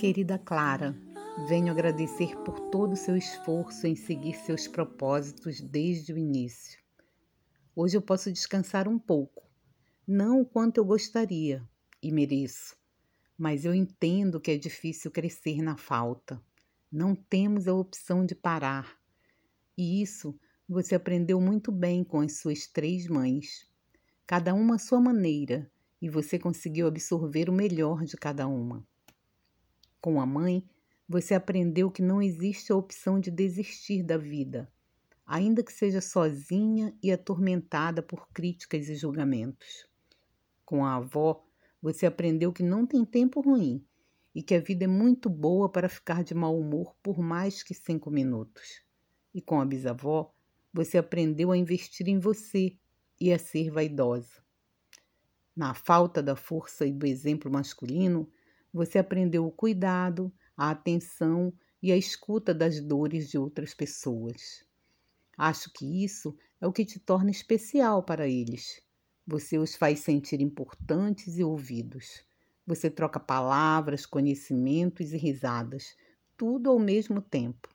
Querida Clara, venho agradecer por todo o seu esforço em seguir seus propósitos desde o início. Hoje eu posso descansar um pouco, não o quanto eu gostaria e mereço, mas eu entendo que é difícil crescer na falta. Não temos a opção de parar. E isso você aprendeu muito bem com as suas três mães, cada uma à sua maneira, e você conseguiu absorver o melhor de cada uma. Com a mãe, você aprendeu que não existe a opção de desistir da vida, ainda que seja sozinha e atormentada por críticas e julgamentos. Com a avó, você aprendeu que não tem tempo ruim e que a vida é muito boa para ficar de mau humor por mais que cinco minutos. E com a bisavó, você aprendeu a investir em você e a ser vaidosa. Na falta da força e do exemplo masculino, você aprendeu o cuidado, a atenção e a escuta das dores de outras pessoas. Acho que isso é o que te torna especial para eles. Você os faz sentir importantes e ouvidos. Você troca palavras, conhecimentos e risadas, tudo ao mesmo tempo.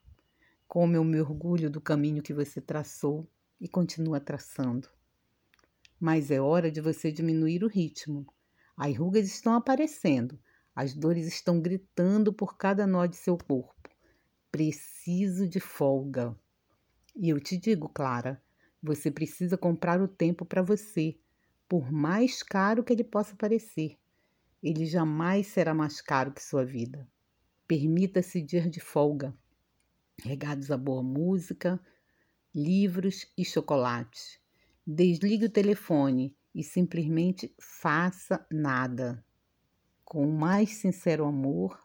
Como eu me orgulho do caminho que você traçou e continua traçando. Mas é hora de você diminuir o ritmo. As rugas estão aparecendo, as dores estão gritando por cada nó de seu corpo. Preciso de folga. E eu te digo, Clara, você precisa comprar o tempo para você, por mais caro que ele possa parecer. Ele jamais será mais caro que sua vida. Permita-se dias de folga, regados a boa música, livros e chocolates. Desligue o telefone e simplesmente faça nada com o mais sincero amor,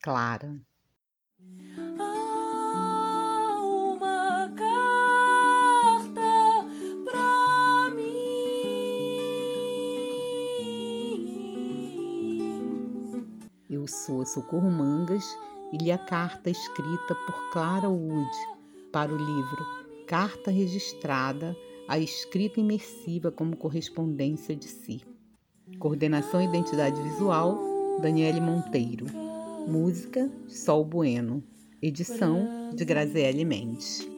Clara. Uma carta pra mim. Eu sou a Socorro Mangas e li a carta escrita por Clara Wood para o livro Carta Registrada, a escrita imersiva como correspondência de si. Coordenação e Identidade Visual, Daniele Monteiro. Música, Sol Bueno. Edição, de Graziele Mendes.